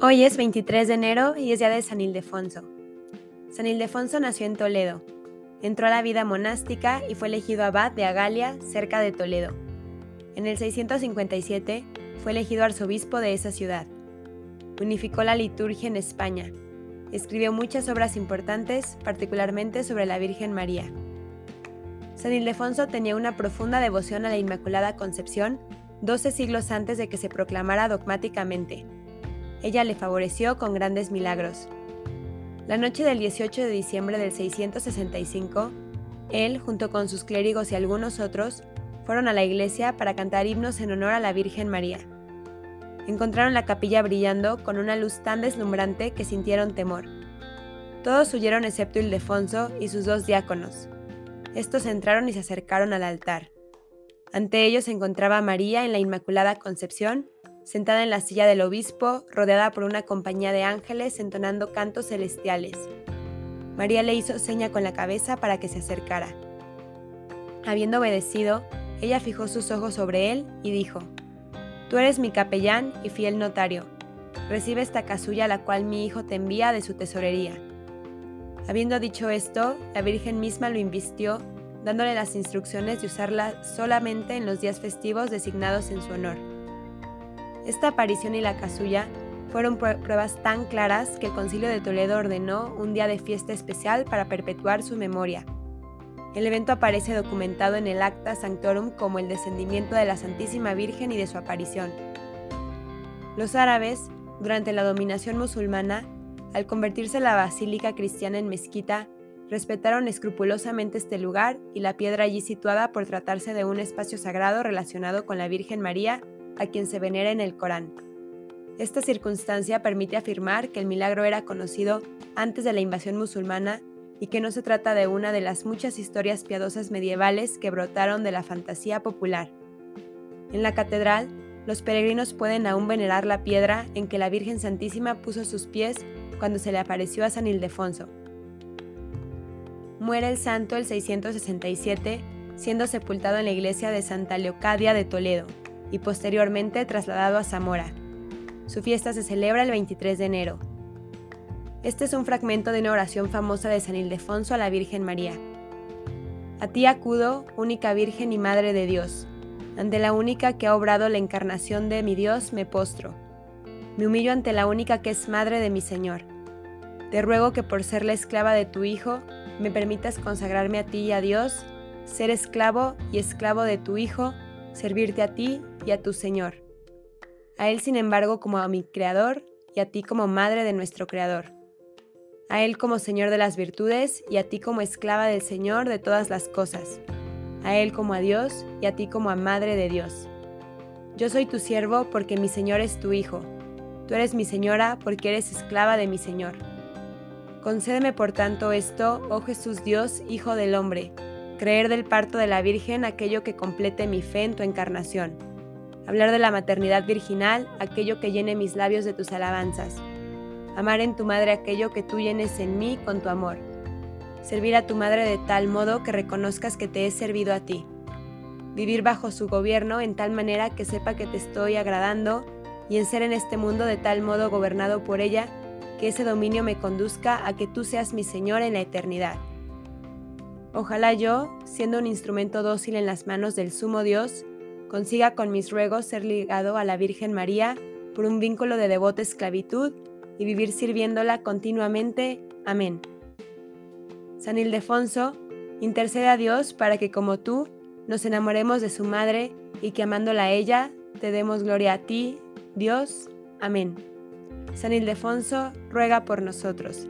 Hoy es 23 de enero y es día de San Ildefonso. San Ildefonso nació en Toledo. Entró a la vida monástica y fue elegido abad de Agalia, cerca de Toledo. En el 657 fue elegido arzobispo de esa ciudad. Unificó la liturgia en España. Escribió muchas obras importantes, particularmente sobre la Virgen María. San Ildefonso tenía una profunda devoción a la Inmaculada Concepción 12 siglos antes de que se proclamara dogmáticamente ella le favoreció con grandes milagros. La noche del 18 de diciembre del 665, él, junto con sus clérigos y algunos otros, fueron a la iglesia para cantar himnos en honor a la Virgen María. Encontraron la capilla brillando con una luz tan deslumbrante que sintieron temor. Todos huyeron excepto Ildefonso y sus dos diáconos. Estos entraron y se acercaron al altar. Ante ellos se encontraba María en la Inmaculada Concepción sentada en la silla del obispo, rodeada por una compañía de ángeles entonando cantos celestiales. María le hizo seña con la cabeza para que se acercara. Habiendo obedecido, ella fijó sus ojos sobre él y dijo, Tú eres mi capellán y fiel notario. Recibe esta casulla la cual mi hijo te envía de su tesorería. Habiendo dicho esto, la Virgen misma lo invistió, dándole las instrucciones de usarla solamente en los días festivos designados en su honor. Esta aparición y la casulla fueron pruebas tan claras que el Concilio de Toledo ordenó un día de fiesta especial para perpetuar su memoria. El evento aparece documentado en el Acta Sanctorum como el descendimiento de la Santísima Virgen y de su aparición. Los árabes, durante la dominación musulmana, al convertirse la basílica cristiana en mezquita, respetaron escrupulosamente este lugar y la piedra allí situada por tratarse de un espacio sagrado relacionado con la Virgen María a quien se venera en el Corán. Esta circunstancia permite afirmar que el milagro era conocido antes de la invasión musulmana y que no se trata de una de las muchas historias piadosas medievales que brotaron de la fantasía popular. En la catedral, los peregrinos pueden aún venerar la piedra en que la Virgen Santísima puso sus pies cuando se le apareció a San Ildefonso. Muere el santo el 667, siendo sepultado en la iglesia de Santa Leocadia de Toledo, y posteriormente trasladado a Zamora. Su fiesta se celebra el 23 de enero. Este es un fragmento de una oración famosa de San Ildefonso a la Virgen María. A ti acudo, única Virgen y Madre de Dios. Ante la única que ha obrado la encarnación de mi Dios me postro. Me humillo ante la única que es Madre de mi Señor. Te ruego que por ser la esclava de tu Hijo, me permitas consagrarme a ti y a Dios, ser esclavo y esclavo de tu Hijo, servirte a ti y a tu Señor. A Él, sin embargo, como a mi Creador y a ti como Madre de nuestro Creador. A Él como Señor de las virtudes y a ti como esclava del Señor de todas las cosas. A Él como a Dios y a ti como a Madre de Dios. Yo soy tu siervo porque mi Señor es tu Hijo. Tú eres mi Señora porque eres esclava de mi Señor. Concédeme por tanto esto, oh Jesús Dios, Hijo del Hombre, creer del parto de la Virgen aquello que complete mi fe en tu encarnación, hablar de la maternidad virginal aquello que llene mis labios de tus alabanzas, amar en tu madre aquello que tú llenes en mí con tu amor, servir a tu madre de tal modo que reconozcas que te he servido a ti, vivir bajo su gobierno en tal manera que sepa que te estoy agradando y en ser en este mundo de tal modo gobernado por ella que ese dominio me conduzca a que tú seas mi Señor en la eternidad. Ojalá yo, siendo un instrumento dócil en las manos del sumo Dios, consiga con mis ruegos ser ligado a la Virgen María por un vínculo de devota esclavitud y vivir sirviéndola continuamente. Amén. San Ildefonso, intercede a Dios para que como tú nos enamoremos de su madre y que amándola a ella, te demos gloria a ti, Dios. Amén. San Ildefonso, ruega por nosotros.